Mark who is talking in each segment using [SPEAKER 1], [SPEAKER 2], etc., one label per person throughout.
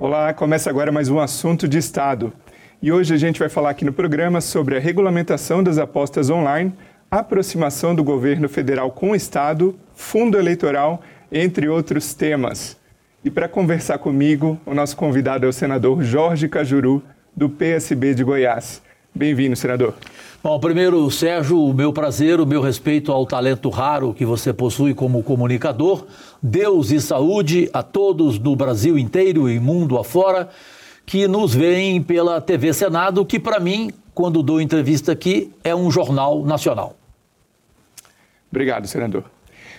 [SPEAKER 1] Olá, começa agora mais um assunto de Estado. E hoje a gente vai falar aqui no programa sobre a regulamentação das apostas online, aproximação do governo federal com o Estado, fundo eleitoral, entre outros temas. E para conversar comigo, o nosso convidado é o senador Jorge Cajuru, do PSB de Goiás. Bem-vindo, senador.
[SPEAKER 2] Bom, primeiro, Sérgio, o meu prazer, o meu respeito ao talento raro que você possui como comunicador. Deus e saúde a todos do Brasil inteiro e mundo afora que nos veem pela TV Senado, que para mim, quando dou entrevista aqui, é um jornal nacional.
[SPEAKER 1] Obrigado, senador.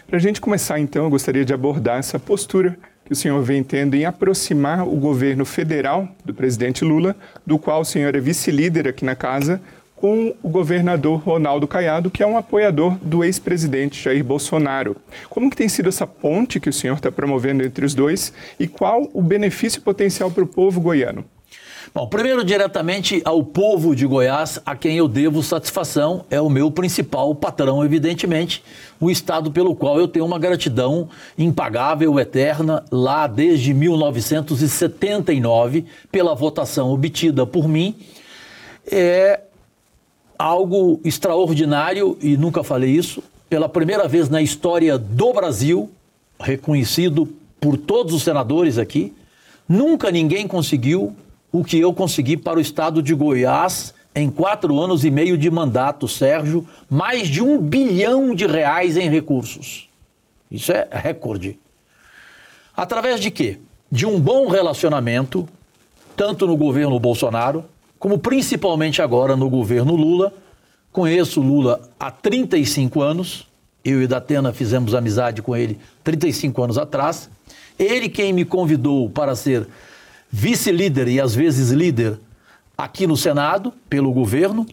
[SPEAKER 1] Para a gente começar, então, eu gostaria de abordar essa postura que o senhor vem tendo em aproximar o governo federal do presidente Lula, do qual o senhor é vice-líder aqui na casa, com o governador Ronaldo Caiado, que é um apoiador do ex-presidente Jair Bolsonaro. Como que tem sido essa ponte que o senhor está promovendo entre os dois e qual o benefício potencial para o povo goiano?
[SPEAKER 2] Bom, primeiro, diretamente ao povo de Goiás, a quem eu devo satisfação, é o meu principal patrão, evidentemente, o Estado pelo qual eu tenho uma gratidão impagável, eterna, lá desde 1979, pela votação obtida por mim. É, algo extraordinário, e nunca falei isso, pela primeira vez na história do Brasil, reconhecido por todos os senadores aqui, nunca ninguém conseguiu o que eu consegui para o estado de Goiás em quatro anos e meio de mandato, Sérgio, mais de um bilhão de reais em recursos. Isso é recorde. Através de quê? De um bom relacionamento, tanto no governo Bolsonaro, como principalmente agora no governo Lula. Conheço Lula há 35 anos, eu e Datena fizemos amizade com ele 35 anos atrás. Ele quem me convidou para ser vice-líder e às vezes líder aqui no Senado, pelo governo.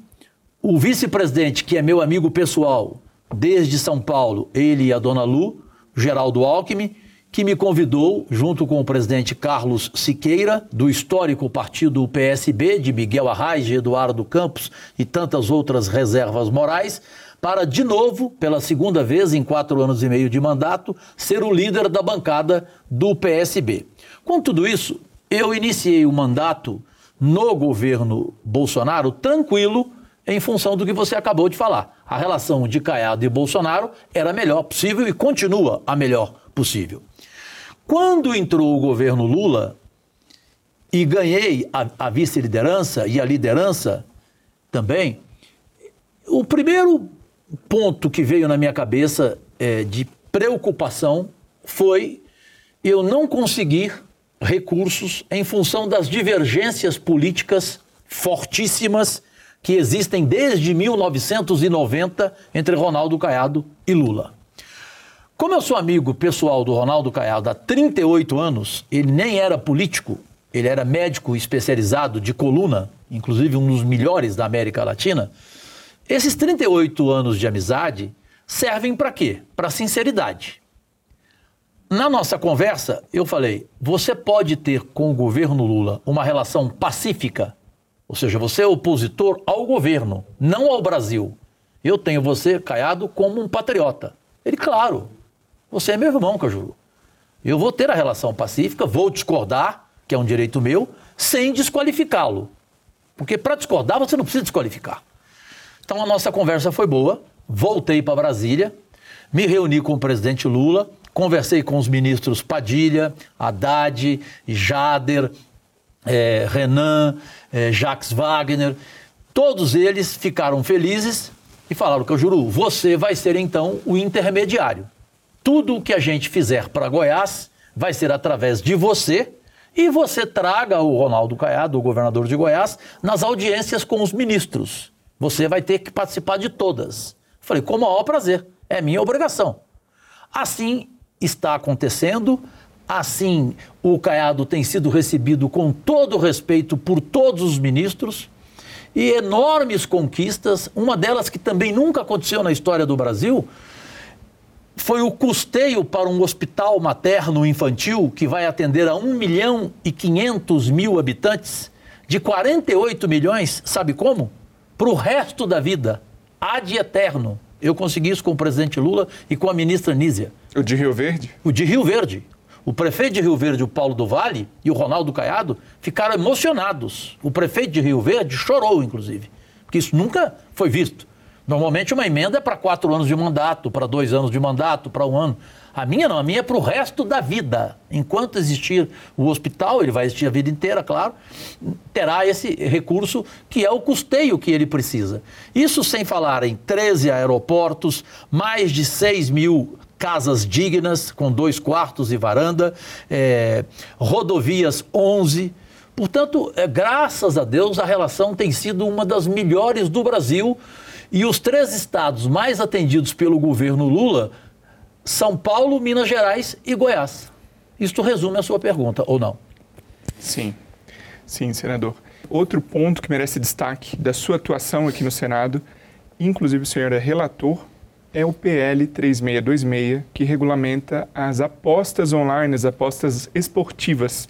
[SPEAKER 2] O vice-presidente, que é meu amigo pessoal desde São Paulo, ele e a dona Lu, Geraldo Alckmin, que me convidou, junto com o presidente Carlos Siqueira, do histórico partido PSB, de Miguel Arraes, Eduardo Campos e tantas outras reservas morais, para, de novo, pela segunda vez em quatro anos e meio de mandato, ser o líder da bancada do PSB. Com tudo isso, eu iniciei o mandato no governo Bolsonaro tranquilo, em função do que você acabou de falar. A relação de Caiado e Bolsonaro era a melhor possível e continua a melhor possível. Quando entrou o governo Lula e ganhei a, a vice-liderança e a liderança também, o primeiro ponto que veio na minha cabeça é, de preocupação foi eu não conseguir recursos em função das divergências políticas fortíssimas que existem desde 1990 entre Ronaldo Caiado e Lula. Como eu sou amigo pessoal do Ronaldo Caiado há 38 anos, ele nem era político, ele era médico especializado de coluna, inclusive um dos melhores da América Latina. Esses 38 anos de amizade servem para quê? Para sinceridade. Na nossa conversa, eu falei: você pode ter com o governo Lula uma relação pacífica, ou seja, você é opositor ao governo, não ao Brasil. Eu tenho você, Caiado, como um patriota. Ele, claro, você é meu irmão, Cajuru. Eu vou ter a relação pacífica, vou discordar, que é um direito meu, sem desqualificá-lo. Porque para discordar você não precisa desqualificar. Então a nossa conversa foi boa, voltei para Brasília, me reuni com o presidente Lula, conversei com os ministros Padilha, Haddad, Jader, é, Renan, é, Jacques Wagner. Todos eles ficaram felizes e falaram que eu juro, você vai ser então o intermediário tudo o que a gente fizer para Goiás vai ser através de você e você traga o Ronaldo Caiado, o governador de Goiás, nas audiências com os ministros. Você vai ter que participar de todas. Falei, com o maior prazer, é minha obrigação. Assim está acontecendo, assim o Caiado tem sido recebido com todo respeito por todos os ministros e enormes conquistas, uma delas que também nunca aconteceu na história do Brasil, foi o custeio para um hospital materno infantil que vai atender a 1 milhão e 500 mil habitantes, de 48 milhões, sabe como? Para o resto da vida, ad eterno. Eu consegui isso com o presidente Lula e com a ministra Nízia.
[SPEAKER 1] O de Rio Verde?
[SPEAKER 2] O de Rio Verde. O prefeito de Rio Verde, o Paulo do Vale, e o Ronaldo Caiado ficaram emocionados. O prefeito de Rio Verde chorou, inclusive, porque isso nunca foi visto. Normalmente uma emenda é para quatro anos de mandato, para dois anos de mandato, para um ano. A minha não, a minha é para o resto da vida. Enquanto existir o hospital, ele vai existir a vida inteira, claro, terá esse recurso que é o custeio que ele precisa. Isso sem falar em 13 aeroportos, mais de 6 mil casas dignas, com dois quartos e varanda, é, rodovias 11. Portanto, é, graças a Deus, a relação tem sido uma das melhores do Brasil. E os três estados mais atendidos pelo governo Lula, São Paulo, Minas Gerais e Goiás. Isto resume a sua pergunta, ou não?
[SPEAKER 1] Sim, sim, senador. Outro ponto que merece destaque da sua atuação aqui no Senado, inclusive o senhor é relator é o PL 3626, que regulamenta as apostas online, as apostas esportivas.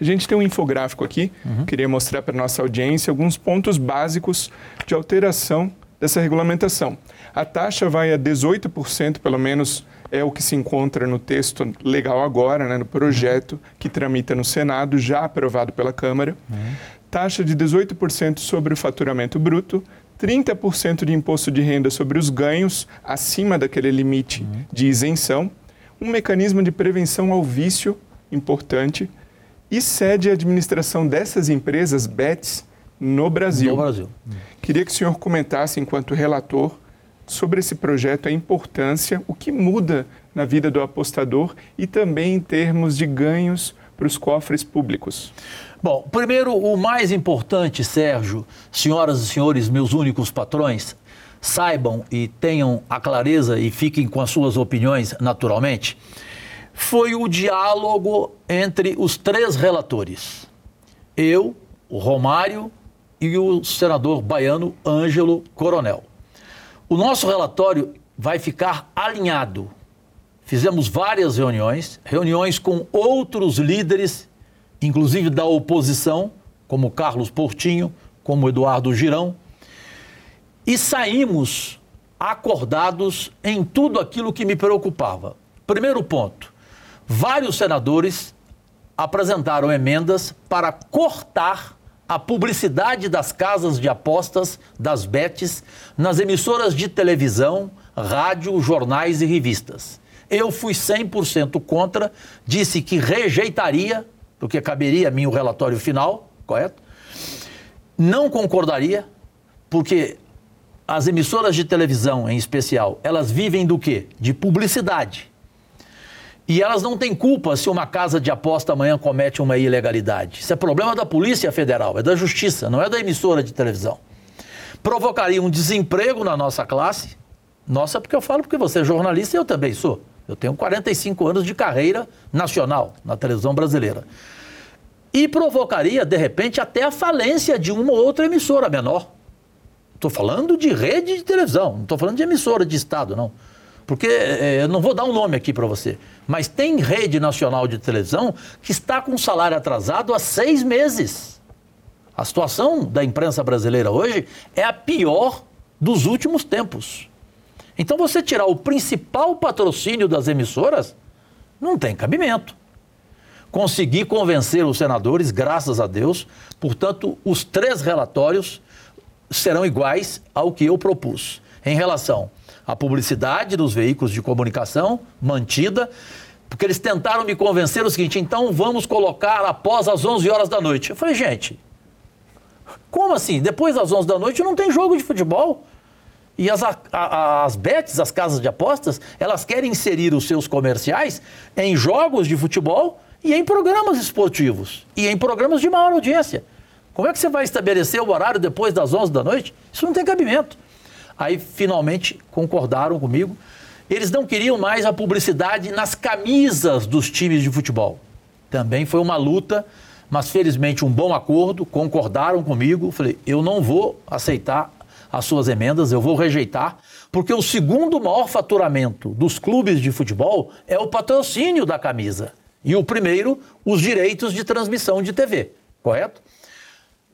[SPEAKER 1] A gente tem um infográfico aqui, uhum. queria mostrar para nossa audiência alguns pontos básicos de alteração dessa regulamentação. A taxa vai a 18%, pelo menos é o que se encontra no texto legal agora, né, no projeto que tramita no Senado, já aprovado pela Câmara. Uhum. Taxa de 18% sobre o faturamento bruto, 30% de imposto de renda sobre os ganhos acima daquele limite uhum. de isenção, um mecanismo de prevenção ao vício importante e cede a administração dessas empresas, BETs, no Brasil.
[SPEAKER 2] No Brasil.
[SPEAKER 1] Queria que o senhor comentasse, enquanto relator, sobre esse projeto, a importância, o que muda na vida do apostador e também em termos de ganhos para os cofres públicos.
[SPEAKER 2] Bom, primeiro, o mais importante, Sérgio, senhoras e senhores, meus únicos patrões, saibam e tenham a clareza e fiquem com as suas opiniões naturalmente, foi o diálogo entre os três relatores. Eu, o Romário e o senador baiano Ângelo Coronel. O nosso relatório vai ficar alinhado. Fizemos várias reuniões, reuniões com outros líderes inclusive da oposição, como Carlos Portinho, como Eduardo Girão, e saímos acordados em tudo aquilo que me preocupava. Primeiro ponto: vários senadores apresentaram emendas para cortar a publicidade das casas de apostas, das bets, nas emissoras de televisão, rádio, jornais e revistas. Eu fui 100% contra, disse que rejeitaria porque caberia a mim o relatório final, correto? Não concordaria, porque as emissoras de televisão, em especial, elas vivem do quê? De publicidade. E elas não têm culpa se uma casa de aposta amanhã comete uma ilegalidade. Isso é problema da Polícia Federal, é da Justiça, não é da emissora de televisão. Provocaria um desemprego na nossa classe. Nossa, porque eu falo porque você é jornalista e eu também sou. Eu tenho 45 anos de carreira nacional na televisão brasileira. E provocaria, de repente, até a falência de uma ou outra emissora menor. Estou falando de rede de televisão, não estou falando de emissora de Estado, não. Porque é, eu não vou dar um nome aqui para você, mas tem rede nacional de televisão que está com salário atrasado há seis meses. A situação da imprensa brasileira hoje é a pior dos últimos tempos. Então, você tirar o principal patrocínio das emissoras não tem cabimento. Consegui convencer os senadores, graças a Deus, portanto, os três relatórios serão iguais ao que eu propus. Em relação à publicidade dos veículos de comunicação, mantida, porque eles tentaram me convencer o seguinte: então vamos colocar após as 11 horas da noite. Eu falei, gente, como assim? Depois das 11 da noite não tem jogo de futebol. E as, a, as bets, as casas de apostas, elas querem inserir os seus comerciais em jogos de futebol e em programas esportivos e em programas de maior audiência. Como é que você vai estabelecer o horário depois das 11 da noite? Isso não tem cabimento. Aí finalmente concordaram comigo. Eles não queriam mais a publicidade nas camisas dos times de futebol. Também foi uma luta, mas felizmente um bom acordo, concordaram comigo. Falei, eu não vou aceitar as suas emendas, eu vou rejeitar, porque o segundo maior faturamento dos clubes de futebol é o patrocínio da camisa. E o primeiro, os direitos de transmissão de TV, correto?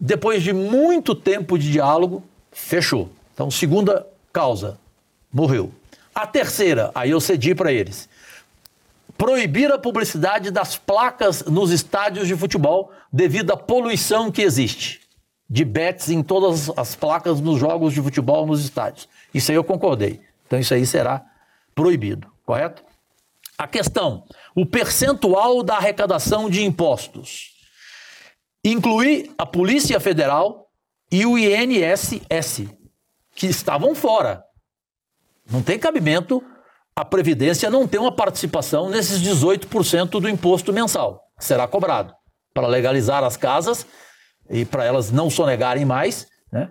[SPEAKER 2] Depois de muito tempo de diálogo, fechou. Então, segunda causa, morreu. A terceira, aí eu cedi para eles. proibir a publicidade das placas nos estádios de futebol devido à poluição que existe de bets em todas as placas nos jogos de futebol nos estádios. Isso aí eu concordei. Então isso aí será proibido, correto? A questão, o percentual da arrecadação de impostos. Incluir a Polícia Federal e o INSS, que estavam fora. Não tem cabimento a Previdência não ter uma participação nesses 18% do imposto mensal. Será cobrado para legalizar as casas e para elas não sonegarem mais, né?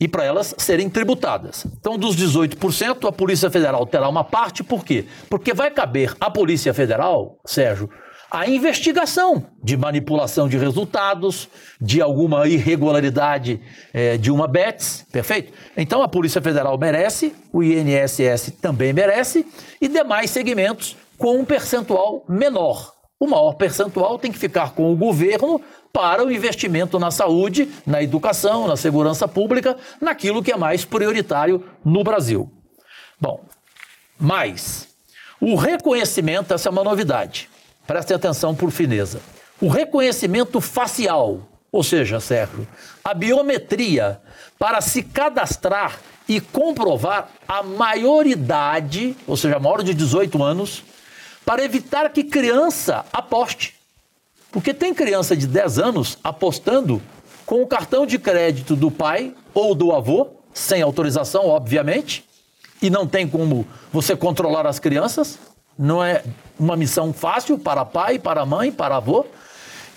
[SPEAKER 2] E para elas serem tributadas. Então, dos 18%, a Polícia Federal terá uma parte, por quê? Porque vai caber à Polícia Federal, Sérgio, a investigação de manipulação de resultados, de alguma irregularidade é, de uma BETS, perfeito? Então a Polícia Federal merece, o INSS também merece, e demais segmentos com um percentual menor. O maior percentual tem que ficar com o governo para o investimento na saúde, na educação, na segurança pública, naquilo que é mais prioritário no Brasil. Bom, mas o reconhecimento, essa é uma novidade. Prestem atenção por fineza. O reconhecimento facial, ou seja, Sérgio, a biometria para se cadastrar e comprovar a maioridade, ou seja, maior de 18 anos, para evitar que criança aposte. Porque tem criança de 10 anos apostando com o cartão de crédito do pai ou do avô, sem autorização, obviamente, e não tem como você controlar as crianças. Não é uma missão fácil para pai, para mãe, para avô.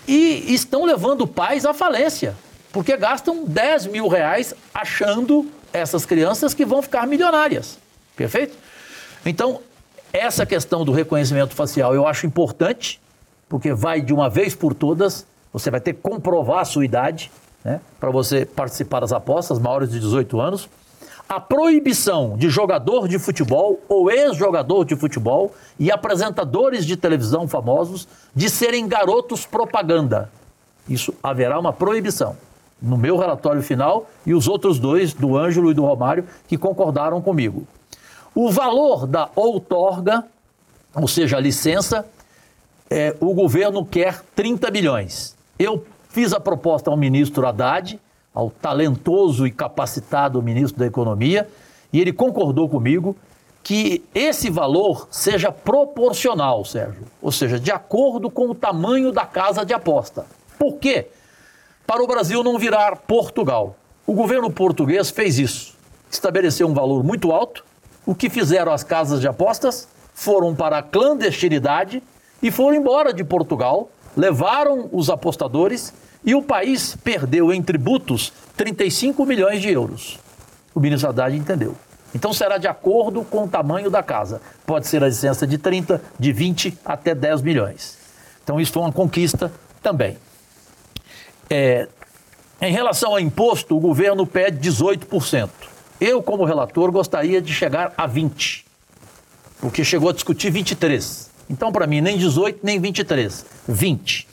[SPEAKER 2] E estão levando pais à falência, porque gastam 10 mil reais achando essas crianças que vão ficar milionárias. Perfeito? Então, essa questão do reconhecimento facial eu acho importante, porque vai de uma vez por todas, você vai ter que comprovar a sua idade, né, para você participar das apostas, maiores de 18 anos. A proibição de jogador de futebol ou ex-jogador de futebol e apresentadores de televisão famosos de serem garotos propaganda. Isso haverá uma proibição. No meu relatório final e os outros dois, do Ângelo e do Romário, que concordaram comigo. O valor da outorga, ou seja, a licença, é, o governo quer 30 milhões. Eu fiz a proposta ao ministro Haddad, ao talentoso e capacitado ministro da Economia, e ele concordou comigo que esse valor seja proporcional, Sérgio, ou seja, de acordo com o tamanho da casa de aposta. Por quê? Para o Brasil não virar Portugal. O governo português fez isso. Estabeleceu um valor muito alto. O que fizeram as casas de apostas? Foram para a clandestinidade e foram embora de Portugal, levaram os apostadores e o país perdeu em tributos 35 milhões de euros. O ministro Haddad entendeu. Então será de acordo com o tamanho da casa. Pode ser a licença de 30, de 20 até 10 milhões. Então isso foi uma conquista também. É, em relação ao imposto, o governo pede 18%. Eu, como relator, gostaria de chegar a 20%, porque chegou a discutir 23%. Então, para mim, nem 18, nem 23, 20.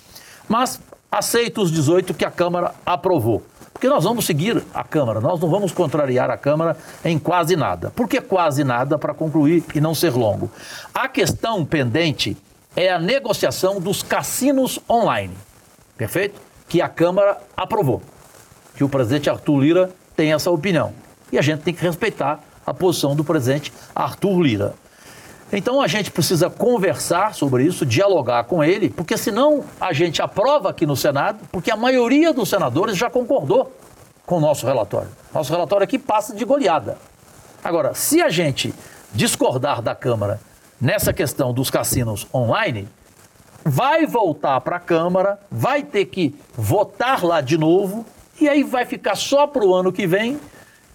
[SPEAKER 2] Mas aceito os 18 que a Câmara aprovou. Porque nós vamos seguir a Câmara, nós não vamos contrariar a Câmara em quase nada. Por que quase nada para concluir e não ser longo? A questão pendente é a negociação dos cassinos online. Perfeito? Que a Câmara aprovou. Que o presidente Arthur Lira tem essa opinião. E a gente tem que respeitar a posição do presidente Arthur Lira. Então a gente precisa conversar sobre isso, dialogar com ele, porque senão a gente aprova aqui no Senado, porque a maioria dos senadores já concordou com o nosso relatório. Nosso relatório aqui passa de goleada. Agora, se a gente discordar da Câmara nessa questão dos cassinos online, vai voltar para a Câmara, vai ter que votar lá de novo, e aí vai ficar só para o ano que vem.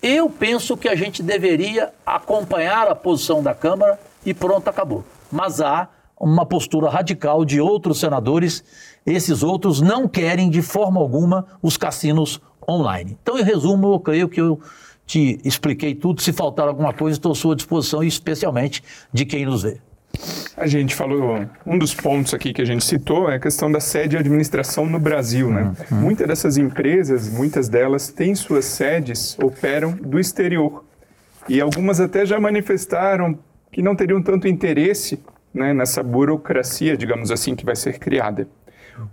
[SPEAKER 2] Eu penso que a gente deveria acompanhar a posição da Câmara e pronto, acabou. Mas há uma postura radical de outros senadores, esses outros não querem de forma alguma os cassinos online. Então, em resumo, eu creio que eu te expliquei tudo. Se faltar alguma coisa, estou à sua disposição, especialmente de quem nos vê.
[SPEAKER 1] A gente falou, um dos pontos aqui que a gente citou é a questão da sede de administração no Brasil, né? Uhum. Muitas dessas empresas, muitas delas têm suas sedes, operam do exterior. E algumas até já manifestaram que não teriam tanto interesse né, nessa burocracia, digamos assim, que vai ser criada.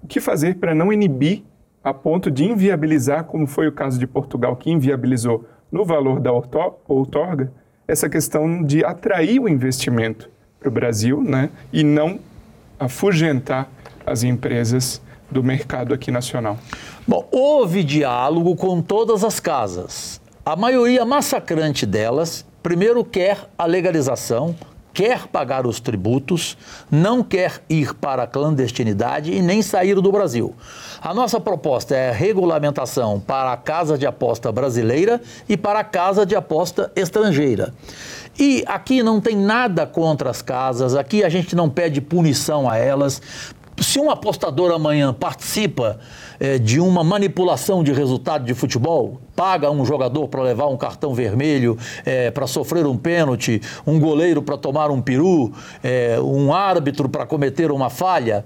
[SPEAKER 1] O que fazer para não inibir a ponto de inviabilizar, como foi o caso de Portugal, que inviabilizou no valor da outorga, essa questão de atrair o investimento para o Brasil né, e não afugentar as empresas do mercado aqui nacional?
[SPEAKER 2] Bom, houve diálogo com todas as casas. A maioria massacrante delas, primeiro quer a legalização, quer pagar os tributos, não quer ir para a clandestinidade e nem sair do Brasil. A nossa proposta é regulamentação para a casa de aposta brasileira e para a casa de aposta estrangeira. E aqui não tem nada contra as casas, aqui a gente não pede punição a elas. Se um apostador amanhã participa é, de uma manipulação de resultado de futebol, paga um jogador para levar um cartão vermelho, é, para sofrer um pênalti, um goleiro para tomar um peru, é, um árbitro para cometer uma falha.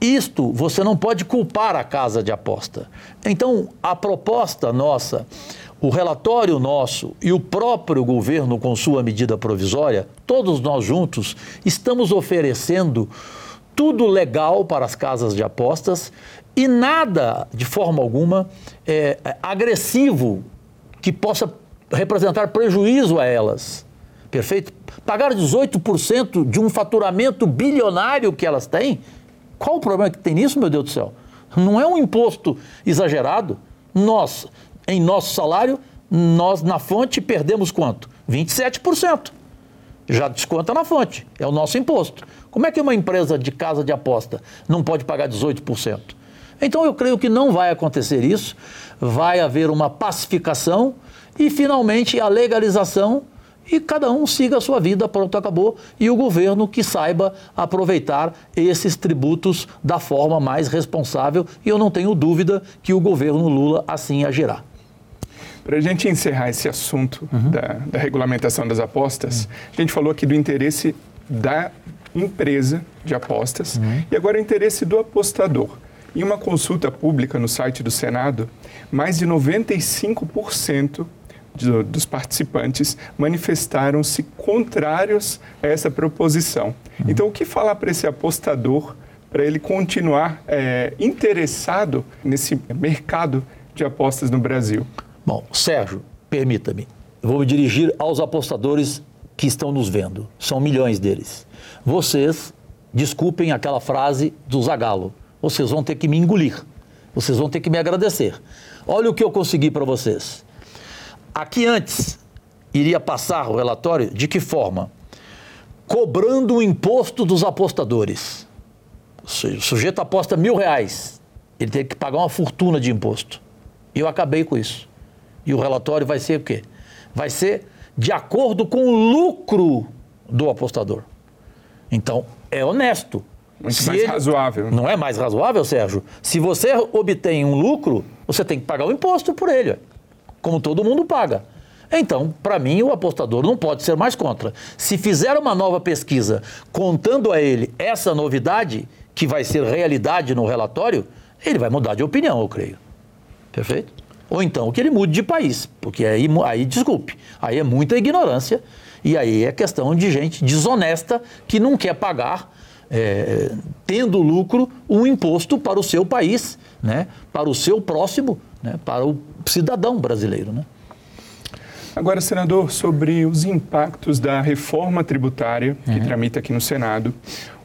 [SPEAKER 2] Isto você não pode culpar a casa de aposta. Então, a proposta nossa, o relatório nosso e o próprio governo, com sua medida provisória, todos nós juntos, estamos oferecendo tudo legal para as casas de apostas e nada, de forma alguma, é, agressivo que possa representar prejuízo a elas. Perfeito? Pagar 18% de um faturamento bilionário que elas têm, qual o problema que tem nisso, meu Deus do céu? Não é um imposto exagerado. Nós, em nosso salário, nós na fonte perdemos quanto? 27%. Já desconta na fonte, é o nosso imposto. Como é que uma empresa de casa de aposta não pode pagar 18%? Então eu creio que não vai acontecer isso, vai haver uma pacificação e finalmente a legalização e cada um siga a sua vida, pronto, acabou, e o governo que saiba aproveitar esses tributos da forma mais responsável, e eu não tenho dúvida que o governo Lula assim agirá.
[SPEAKER 1] Para a gente encerrar esse assunto uhum. da, da, regulamentação das apostas, uhum. a gente falou aqui do interesse da empresa de apostas uhum. e agora o interesse do apostador. Em uma consulta pública no site do Senado, mais de 95% de, dos participantes manifestaram-se contrários a essa proposição. Uhum. Então, o que falar para esse apostador para ele continuar é, interessado nesse mercado de apostas no Brasil?
[SPEAKER 2] Bom, Sérgio, permita-me, vou me dirigir aos apostadores que estão nos vendo. São milhões deles. Vocês, desculpem aquela frase do Zagalo, vocês vão ter que me engolir. Vocês vão ter que me agradecer. Olha o que eu consegui para vocês. Aqui antes iria passar o relatório de que forma? Cobrando o imposto dos apostadores. O sujeito aposta mil reais, ele tem que pagar uma fortuna de imposto. Eu acabei com isso. E o relatório vai ser o quê? Vai ser de acordo com o lucro do apostador. Então, é honesto.
[SPEAKER 1] Muito Se mais ele... razoável.
[SPEAKER 2] Não é mais razoável, Sérgio? Se você obtém um lucro, você tem que pagar o imposto por ele, como todo mundo paga. Então, para mim, o apostador não pode ser mais contra. Se fizer uma nova pesquisa contando a ele essa novidade, que vai ser realidade no relatório, ele vai mudar de opinião, eu creio. Perfeito? Ou então que ele mude de país, porque aí, aí desculpe, aí é muita ignorância e aí é questão de gente desonesta que não quer pagar é, tendo lucro, um imposto para o seu país, né, para o seu próximo, né, para o cidadão brasileiro. Né?
[SPEAKER 1] Agora, senador, sobre os impactos da reforma tributária que uhum. tramita aqui no Senado,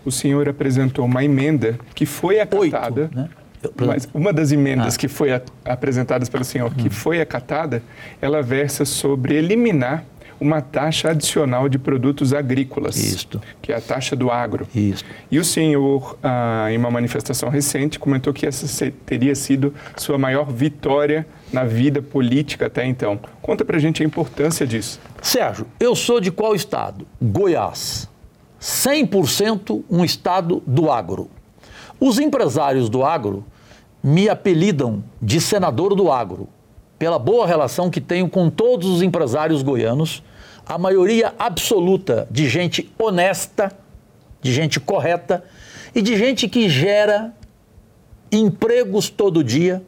[SPEAKER 1] o senhor apresentou uma emenda que foi acatada. Oito, né? Mas uma das emendas ah. que foi a, apresentadas pelo senhor, que uhum. foi acatada, ela versa sobre eliminar uma taxa adicional de produtos agrícolas,
[SPEAKER 2] Isto.
[SPEAKER 1] que é a taxa do agro.
[SPEAKER 2] Isto.
[SPEAKER 1] E o senhor, ah, em uma manifestação recente, comentou que essa teria sido sua maior vitória na vida política até então. Conta pra gente a importância disso.
[SPEAKER 2] Sérgio, eu sou de qual estado? Goiás. 100% um estado do agro. Os empresários do agro me apelidam de senador do agro pela boa relação que tenho com todos os empresários goianos, a maioria absoluta de gente honesta, de gente correta e de gente que gera empregos todo dia.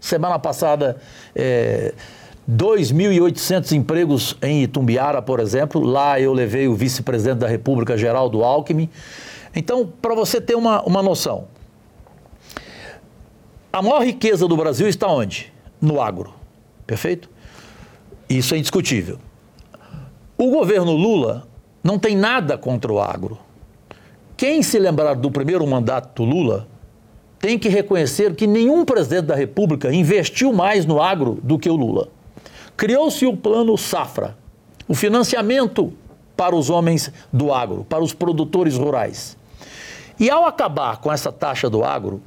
[SPEAKER 2] Semana passada, é, 2.800 empregos em Itumbiara, por exemplo. Lá eu levei o vice-presidente da República, Geraldo Alckmin. Então, para você ter uma, uma noção, a maior riqueza do Brasil está onde? No agro. Perfeito? Isso é indiscutível. O governo Lula não tem nada contra o agro. Quem se lembrar do primeiro mandato do Lula tem que reconhecer que nenhum presidente da República investiu mais no agro do que o Lula. Criou-se o plano Safra, o financiamento para os homens do agro, para os produtores rurais. E ao acabar com essa taxa do agro,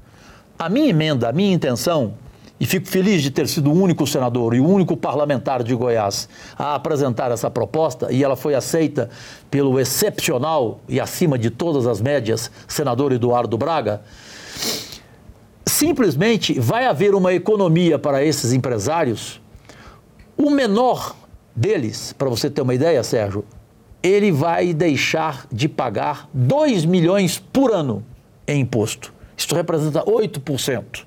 [SPEAKER 2] a minha emenda, a minha intenção, e fico feliz de ter sido o único senador e o único parlamentar de Goiás a apresentar essa proposta, e ela foi aceita pelo excepcional e acima de todas as médias senador Eduardo Braga. Simplesmente vai haver uma economia para esses empresários o menor deles, para você ter uma ideia, Sérgio, ele vai deixar de pagar 2 milhões por ano em imposto. Isso representa 8%.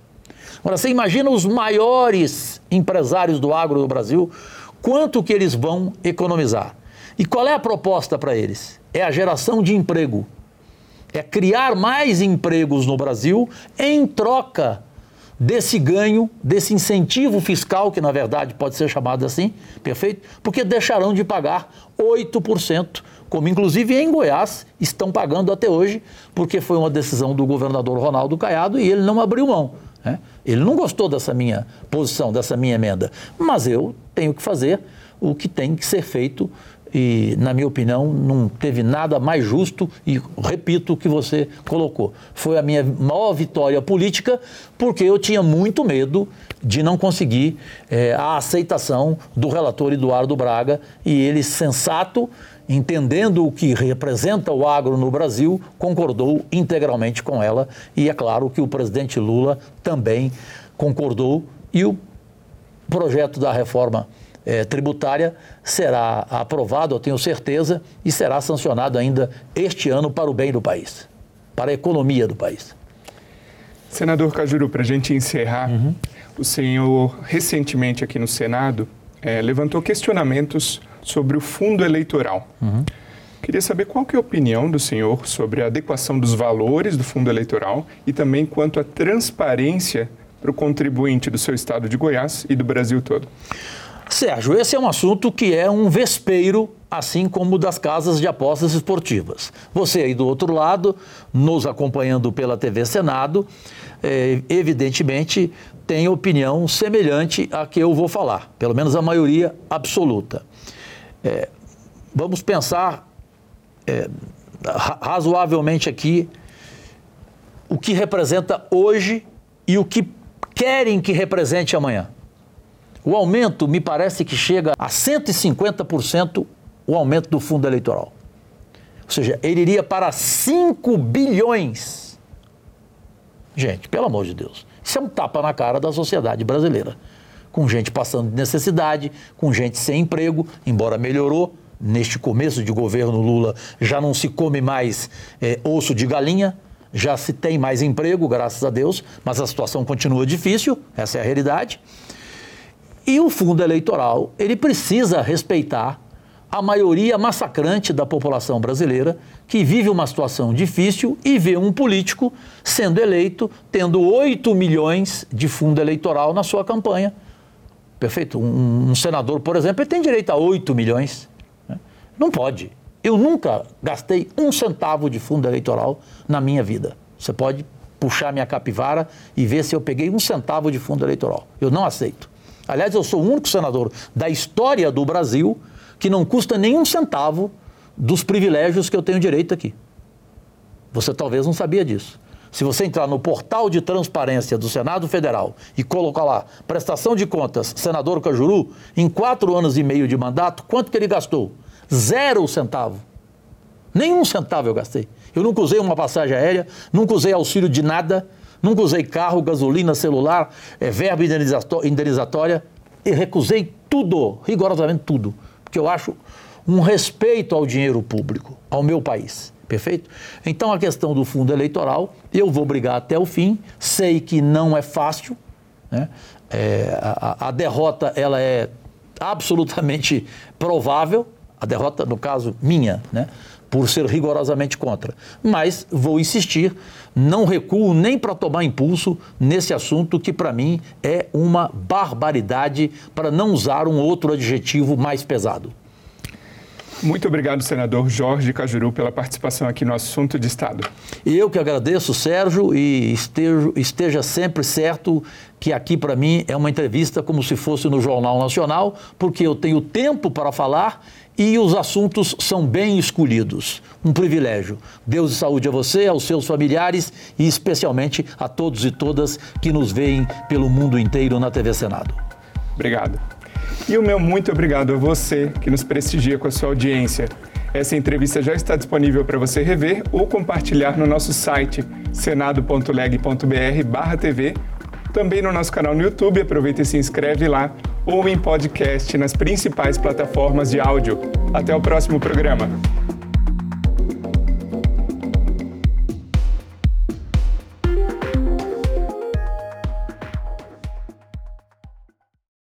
[SPEAKER 2] Agora, você imagina os maiores empresários do agro do Brasil, quanto que eles vão economizar? E qual é a proposta para eles? É a geração de emprego. É criar mais empregos no Brasil em troca desse ganho, desse incentivo fiscal, que na verdade pode ser chamado assim, perfeito? Porque deixarão de pagar 8%, como inclusive em Goiás estão pagando até hoje, porque foi uma decisão do governador Ronaldo Caiado e ele não abriu mão. Né? Ele não gostou dessa minha posição, dessa minha emenda, mas eu tenho que fazer o que tem que ser feito e, na minha opinião, não teve nada mais justo e repito o que você colocou. Foi a minha maior vitória política porque eu tinha muito medo de não conseguir é, a aceitação do relator Eduardo Braga e ele, sensato, entendendo o que representa o agro no Brasil, concordou integralmente com ela e é claro que o presidente Lula também concordou e o projeto da reforma é, tributária será aprovado, eu tenho certeza, e será sancionado ainda este ano para o bem do país, para a economia do país.
[SPEAKER 1] Senador Cajuru, para a gente encerrar, uhum. o senhor recentemente aqui no Senado é, levantou questionamentos sobre o fundo eleitoral. Uhum. Queria saber qual que é a opinião do senhor sobre a adequação dos valores do fundo eleitoral e também quanto à transparência para o contribuinte do seu estado de Goiás e do Brasil todo.
[SPEAKER 2] Sérgio, esse é um assunto que é um vespeiro, assim como das casas de apostas esportivas. Você aí do outro lado, nos acompanhando pela TV Senado, é, evidentemente tem opinião semelhante à que eu vou falar, pelo menos a maioria absoluta. É, vamos pensar é, razoavelmente aqui o que representa hoje e o que querem que represente amanhã. O aumento me parece que chega a 150% o aumento do fundo eleitoral. Ou seja, ele iria para 5 bilhões. Gente, pelo amor de Deus, isso é um tapa na cara da sociedade brasileira. Com gente passando de necessidade, com gente sem emprego, embora melhorou. Neste começo de governo Lula já não se come mais é, osso de galinha, já se tem mais emprego, graças a Deus, mas a situação continua difícil, essa é a realidade. E o fundo eleitoral, ele precisa respeitar a maioria massacrante da população brasileira que vive uma situação difícil e vê um político sendo eleito tendo 8 milhões de fundo eleitoral na sua campanha. Perfeito? Um, um senador, por exemplo, ele tem direito a 8 milhões. Né? Não pode. Eu nunca gastei um centavo de fundo eleitoral na minha vida. Você pode puxar minha capivara e ver se eu peguei um centavo de fundo eleitoral. Eu não aceito. Aliás, eu sou o único senador da história do Brasil que não custa nenhum centavo dos privilégios que eu tenho direito aqui. Você talvez não sabia disso. Se você entrar no portal de transparência do Senado Federal e colocar lá prestação de contas, senador Cajuru, em quatro anos e meio de mandato, quanto que ele gastou? Zero centavo. Nenhum centavo eu gastei. Eu nunca usei uma passagem aérea, nunca usei auxílio de nada, Nunca usei carro, gasolina, celular, é, verba indenizatória e recusei tudo, rigorosamente tudo, porque eu acho um respeito ao dinheiro público, ao meu país. Perfeito? Então a questão do fundo eleitoral, eu vou brigar até o fim, sei que não é fácil, né? É, a, a derrota ela é absolutamente provável, a derrota, no caso, minha, né? por ser rigorosamente contra. Mas vou insistir, não recuo nem para tomar impulso nesse assunto que, para mim, é uma barbaridade, para não usar um outro adjetivo mais pesado.
[SPEAKER 1] Muito obrigado, senador Jorge Cajuru, pela participação aqui no Assunto de Estado.
[SPEAKER 2] Eu que agradeço, Sérgio, e esteja, esteja sempre certo que aqui, para mim, é uma entrevista como se fosse no Jornal Nacional, porque eu tenho tempo para falar e os assuntos são bem escolhidos. Um privilégio. Deus e saúde a você, aos seus familiares e especialmente a todos e todas que nos veem pelo mundo inteiro na TV Senado.
[SPEAKER 1] Obrigado. E o meu muito obrigado a você que nos prestigia com a sua audiência. Essa entrevista já está disponível para você rever ou compartilhar no nosso site senado.leg.br/tv, também no nosso canal no YouTube, aproveita e se inscreve lá, ou em podcast nas principais plataformas de áudio. Até o próximo programa.